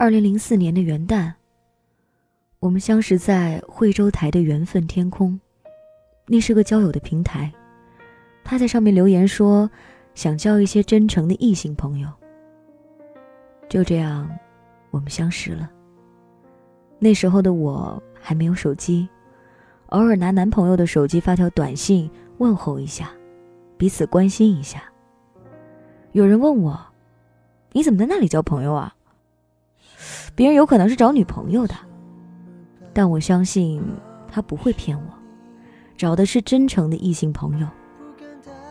二零零四年的元旦，我们相识在惠州台的缘分天空，那是个交友的平台。他在上面留言说，想交一些真诚的异性朋友。就这样，我们相识了。那时候的我还没有手机，偶尔拿男朋友的手机发条短信问候一下，彼此关心一下。有人问我：“你怎么在那里交朋友啊？”别人有可能是找女朋友的，但我相信他不会骗我，找的是真诚的异性朋友，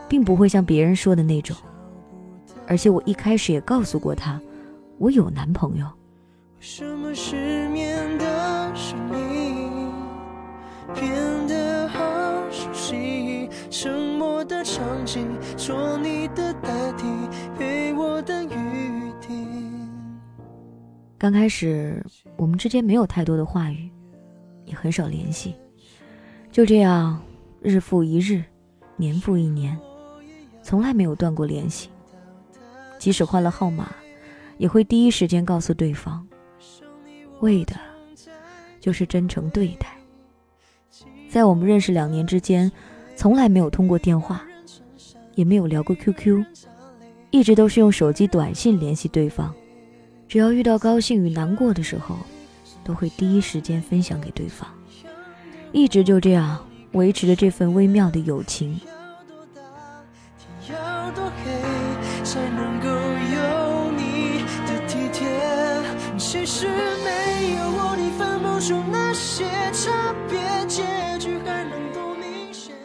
并不会像别人说的那种。而且我一开始也告诉过他。我有男朋友。刚开始，我们之间没有太多的话语，也很少联系。就这样，日复一日，年复一年，从来没有断过联系。即使换了号码。也会第一时间告诉对方，为的，就是真诚对待。在我们认识两年之间，从来没有通过电话，也没有聊过 QQ，一直都是用手机短信联系对方。只要遇到高兴与难过的时候，都会第一时间分享给对方，一直就这样维持着这份微妙的友情。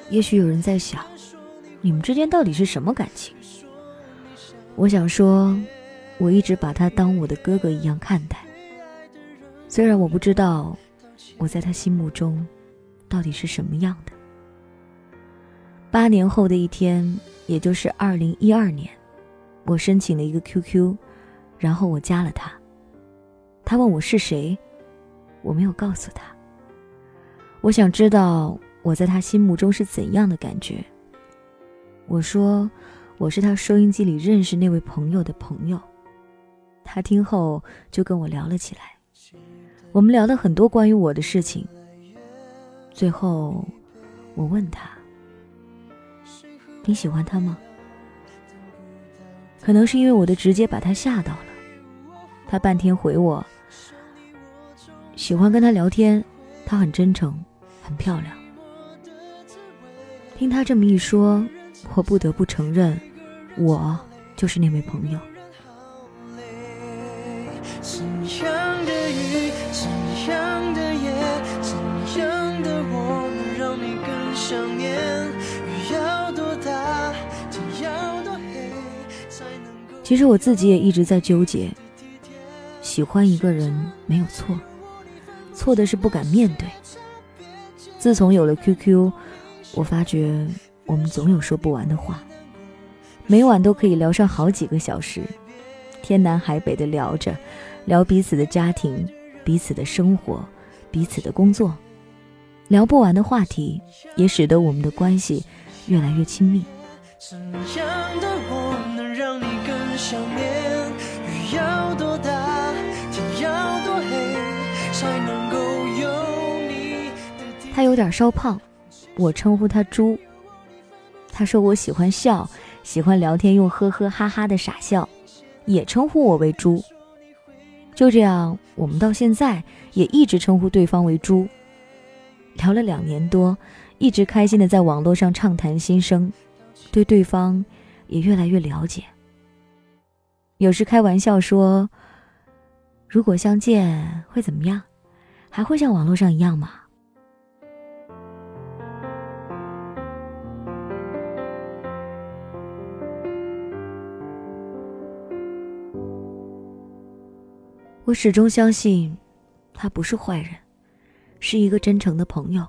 也许有人在想，你们之间到底是什么感情？我想说，我一直把他当我的哥哥一样看待。虽然我不知道我在他心目中到底是什么样的。八年后的一天，也就是二零一二年，我申请了一个 QQ，然后我加了他。他问我是谁，我没有告诉他。我想知道。我在他心目中是怎样的感觉？我说，我是他收音机里认识那位朋友的朋友。他听后就跟我聊了起来，我们聊了很多关于我的事情。最后，我问他：“你喜欢他吗？”可能是因为我的直接把他吓到了，他半天回我：“喜欢跟他聊天，他很真诚，很漂亮。”听他这么一说，我不得不承认，我就是那位朋友。其实我自己也一直在纠结，喜欢一个人没有错，错的是不敢面对。自从有了 QQ。我发觉我们总有说不完的话，每晚都可以聊上好几个小时，天南海北的聊着，聊彼此的家庭、彼此的生活、彼此的工作，聊不完的话题，也使得我们的关系越来越亲密。想念雨要多大，天要多黑才能够有他有点稍胖。我称呼他猪。他说我喜欢笑，喜欢聊天，用呵呵哈哈的傻笑，也称呼我为猪。就这样，我们到现在也一直称呼对方为猪。聊了两年多，一直开心的在网络上畅谈心声，对对方也越来越了解。有时开玩笑说，如果相见会怎么样？还会像网络上一样吗？我始终相信，他不是坏人，是一个真诚的朋友。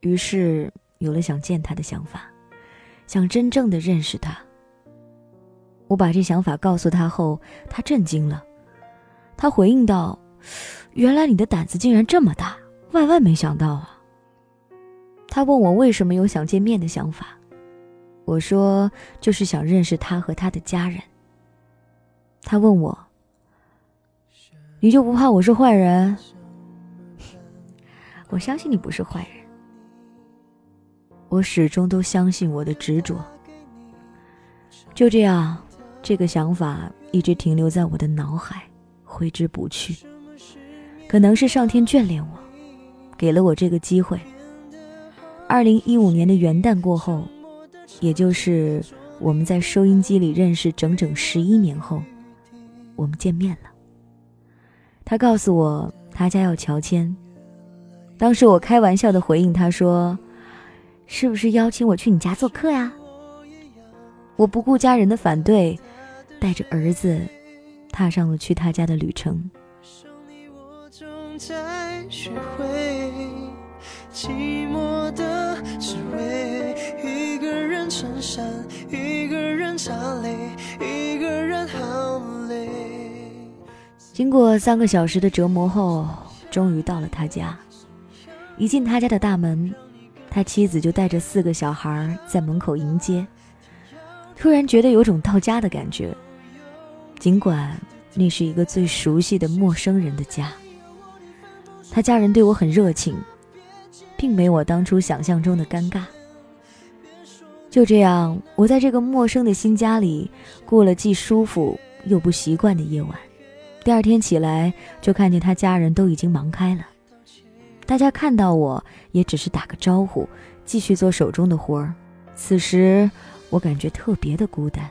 于是有了想见他的想法，想真正的认识他。我把这想法告诉他后，他震惊了。他回应道：“原来你的胆子竟然这么大，万万没想到啊！”他问我为什么有想见面的想法，我说就是想认识他和他的家人。他问我。你就不怕我是坏人？我相信你不是坏人。我始终都相信我的执着。就这样，这个想法一直停留在我的脑海，挥之不去。可能是上天眷恋我，给了我这个机会。二零一五年的元旦过后，也就是我们在收音机里认识整整十一年后，我们见面了。他告诉我他家要乔迁，当时我开玩笑的回应他说：“是不是邀请我去你家做客呀？”我不顾家人的反对，带着儿子，踏上了去他家的旅程。经过三个小时的折磨后，终于到了他家。一进他家的大门，他妻子就带着四个小孩在门口迎接。突然觉得有种到家的感觉，尽管那是一个最熟悉的陌生人的家。他家人对我很热情，并没我当初想象中的尴尬。就这样，我在这个陌生的新家里过了既舒服又不习惯的夜晚。第二天起来，就看见他家人都已经忙开了，大家看到我也只是打个招呼，继续做手中的活儿。此时。我感觉特别的孤单，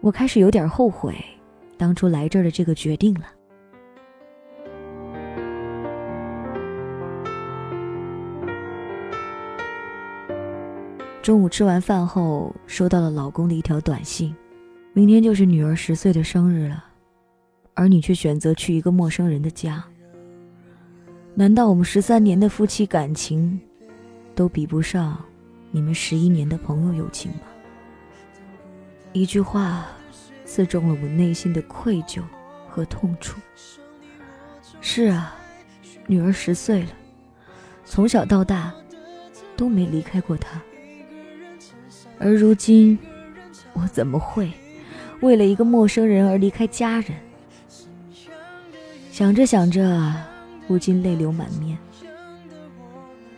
我开始有点后悔当初来这儿的这个决定了。中午吃完饭后，收到了老公的一条短信：“明天就是女儿十岁的生日了，而你却选择去一个陌生人的家。难道我们十三年的夫妻感情都比不上？”你们十一年的朋友友情吗？一句话，刺中了我内心的愧疚和痛楚。是啊，女儿十岁了，从小到大都没离开过她。而如今，我怎么会为了一个陌生人而离开家人？想着想着，不禁泪流满面。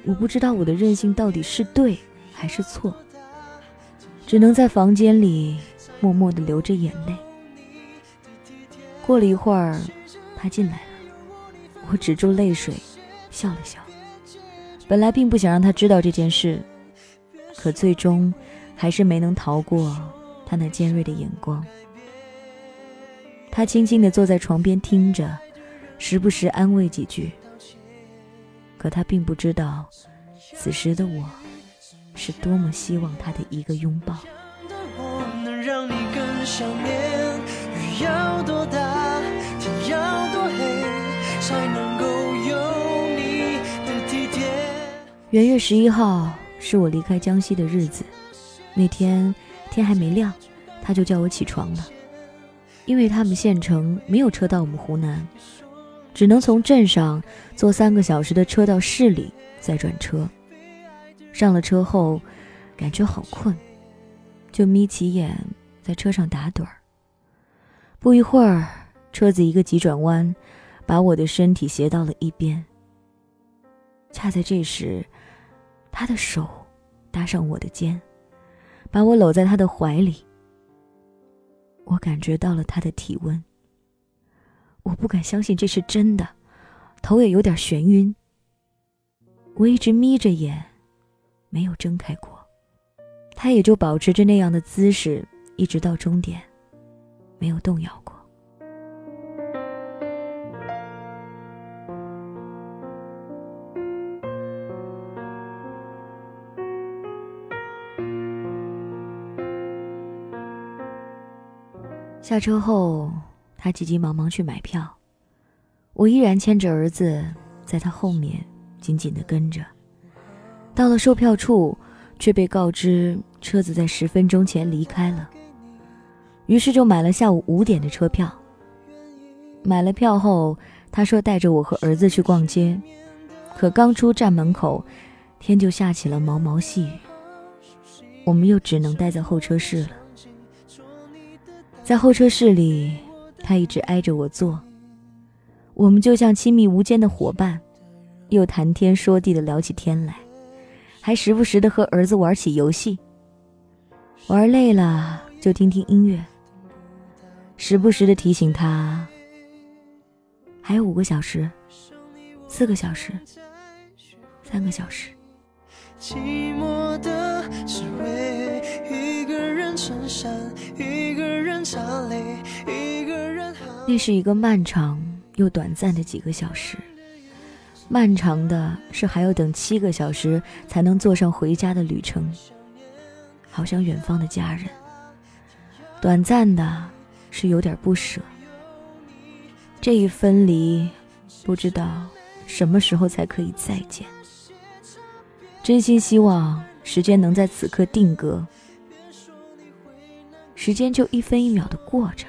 我不知道我的任性到底是对。还是错，只能在房间里默默的流着眼泪。过了一会儿，他进来了，我止住泪水，笑了笑。本来并不想让他知道这件事，可最终还是没能逃过他那尖锐的眼光。他轻轻的坐在床边听着，时不时安慰几句。可他并不知道，此时的我。是多么希望他的一个拥抱。元月十一号是我离开江西的日子，那天天还没亮，他就叫我起床了，因为他们县城没有车到我们湖南，只能从镇上坐三个小时的车到市里，再转车。上了车后，感觉好困，就眯起眼在车上打盹儿。不一会儿，车子一个急转弯，把我的身体斜到了一边。恰在这时，他的手搭上我的肩，把我搂在他的怀里。我感觉到了他的体温。我不敢相信这是真的，头也有点眩晕。我一直眯着眼。没有睁开过，他也就保持着那样的姿势，一直到终点，没有动摇过。下车后，他急急忙忙去买票，我依然牵着儿子，在他后面紧紧的跟着。到了售票处，却被告知车子在十分钟前离开了。于是就买了下午五点的车票。买了票后，他说带着我和儿子去逛街，可刚出站门口，天就下起了毛毛细雨。我们又只能待在候车室了。在候车室里，他一直挨着我坐，我们就像亲密无间的伙伴，又谈天说地的聊起天来，还时不时的和儿子玩起游戏。玩累了就听听音乐，时不时的提醒他，还有五个小时，四个小时，三个小时。寂寞的滋味，一个人撑伞，一个人擦泪，一个人。那是一个漫长又短暂的几个小时。漫长的是还要等七个小时才能坐上回家的旅程，好像远方的家人。短暂的是有点不舍。这一分离，不知道什么时候才可以再见。真心希望时间能在此刻定格，时间就一分一秒的过着。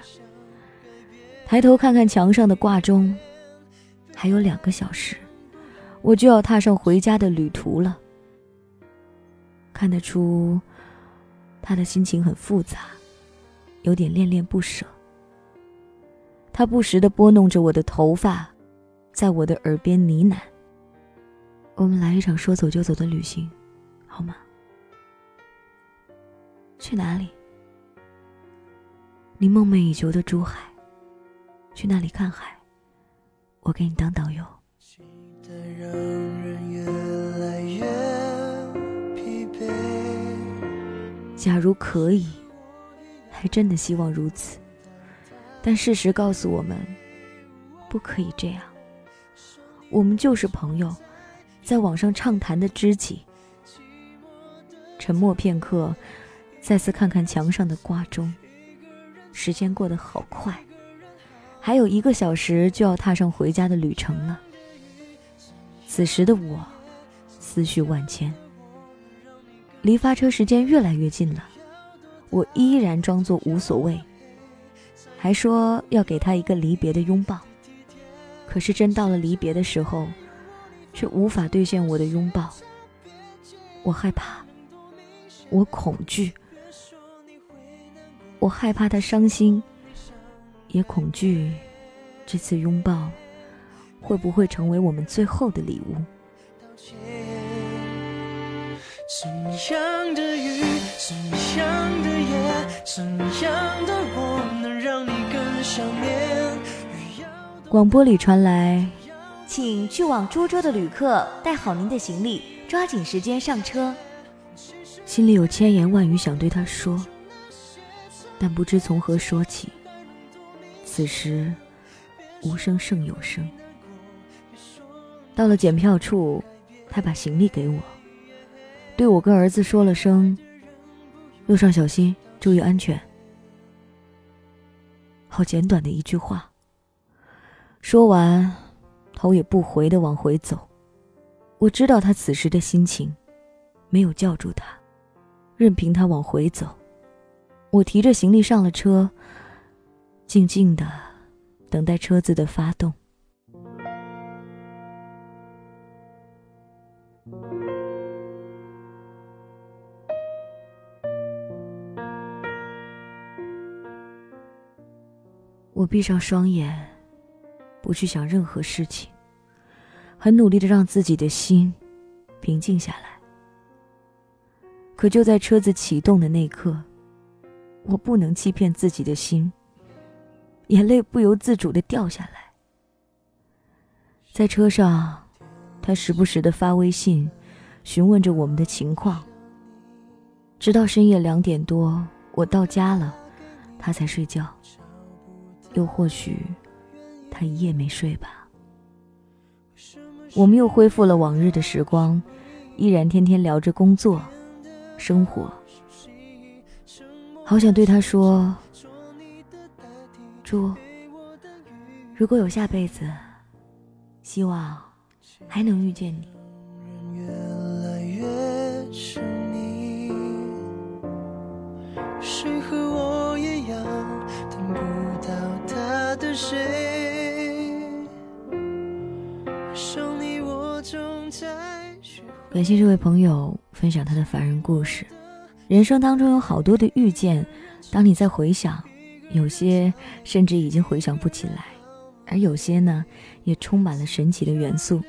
抬头看看墙上的挂钟，还有两个小时，我就要踏上回家的旅途了。看得出，他的心情很复杂，有点恋恋不舍。他不时的拨弄着我的头发，在我的耳边呢喃。我们来一场说走就走的旅行，好吗？去哪里？你梦寐以求的珠海，去那里看海，我给你当导游。假如可以，还真的希望如此，但事实告诉我们，不可以这样。我们就是朋友。在网上畅谈的知己，沉默片刻，再次看看墙上的挂钟，时间过得好快，还有一个小时就要踏上回家的旅程了。此时的我，思绪万千，离发车时间越来越近了，我依然装作无所谓，还说要给他一个离别的拥抱，可是真到了离别的时候。却无法兑现我的拥抱，我害怕，我恐惧，我害怕他伤心，也恐惧这次拥抱会不会成为我们最后的礼物。广播里传来。请去往株洲的旅客带好您的行李，抓紧时间上车。心里有千言万语想对他说，但不知从何说起。此时，无声胜有声。到了检票处，他把行李给我，对我跟儿子说了声：“路上小心，注意安全。”好简短的一句话。说完。头也不回的往回走，我知道他此时的心情，没有叫住他，任凭他往回走。我提着行李上了车，静静的等待车子的发动。我闭上双眼，不去想任何事情。很努力的让自己的心平静下来，可就在车子启动的那刻，我不能欺骗自己的心，眼泪不由自主的掉下来。在车上，他时不时的发微信，询问着我们的情况。直到深夜两点多，我到家了，他才睡觉。又或许，他一夜没睡吧。我们又恢复了往日的时光，依然天天聊着工作、生活。好想对他说：“猪，如果有下辈子，希望还能遇见你。”感谢这位朋友分享他的凡人故事。人生当中有好多的遇见，当你在回想，有些甚至已经回想不起来。而有些呢，也充满了神奇的元素。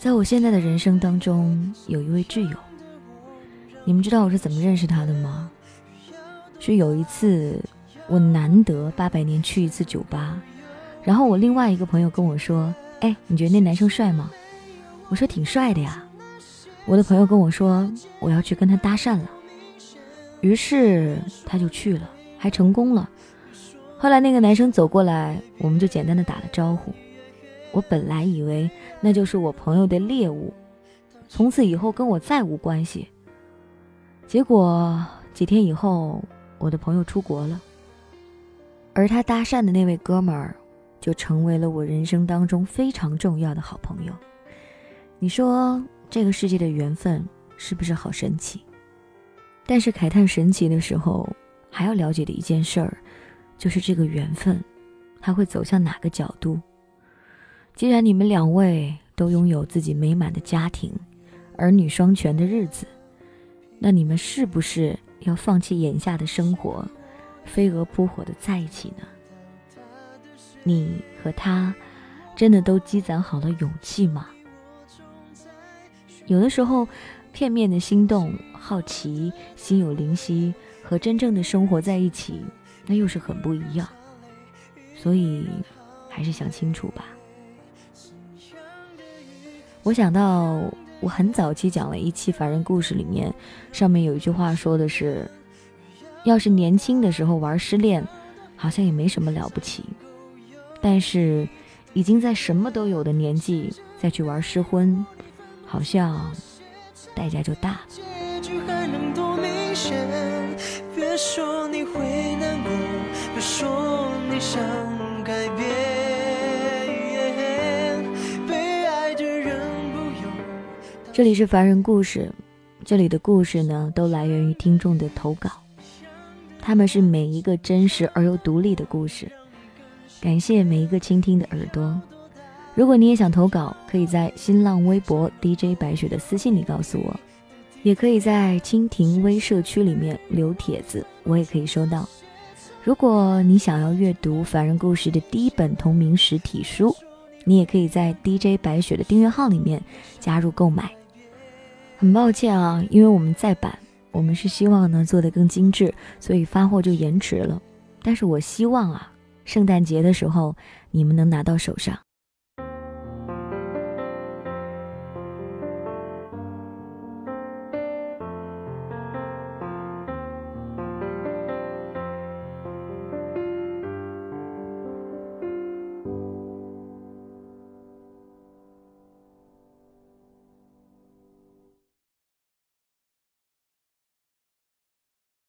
在我现在的人生当中，有一位挚友，你们知道我是怎么认识他的吗？是有一次，我难得八百年去一次酒吧，然后我另外一个朋友跟我说：“哎，你觉得那男生帅吗？”我说：“挺帅的呀。”我的朋友跟我说：“我要去跟他搭讪了。”于是他就去了，还成功了。后来那个男生走过来，我们就简单的打了招呼。我本来以为那就是我朋友的猎物，从此以后跟我再无关系。结果几天以后，我的朋友出国了，而他搭讪的那位哥们儿，就成为了我人生当中非常重要的好朋友。你说这个世界的缘分是不是好神奇？但是慨叹神奇的时候，还要了解的一件事儿，就是这个缘分，它会走向哪个角度？既然你们两位都拥有自己美满的家庭、儿女双全的日子，那你们是不是要放弃眼下的生活，飞蛾扑火的在一起呢？你和他真的都积攒好了勇气吗？有的时候，片面的心动、好奇、心有灵犀，和真正的生活在一起，那又是很不一样。所以，还是想清楚吧。我想到，我很早期讲了一期凡人故事，里面上面有一句话说的是：要是年轻的时候玩失恋，好像也没什么了不起；但是已经在什么都有的年纪再去玩失婚，好像代价就大了。这里是凡人故事，这里的故事呢，都来源于听众的投稿，他们是每一个真实而又独立的故事。感谢每一个倾听的耳朵。如果你也想投稿，可以在新浪微博 DJ 白雪的私信里告诉我，也可以在蜻蜓微社区里面留帖子，我也可以收到。如果你想要阅读凡人故事的第一本同名实体书，你也可以在 DJ 白雪的订阅号里面加入购买。很抱歉啊，因为我们在版，我们是希望呢做得更精致，所以发货就延迟了。但是我希望啊，圣诞节的时候你们能拿到手上。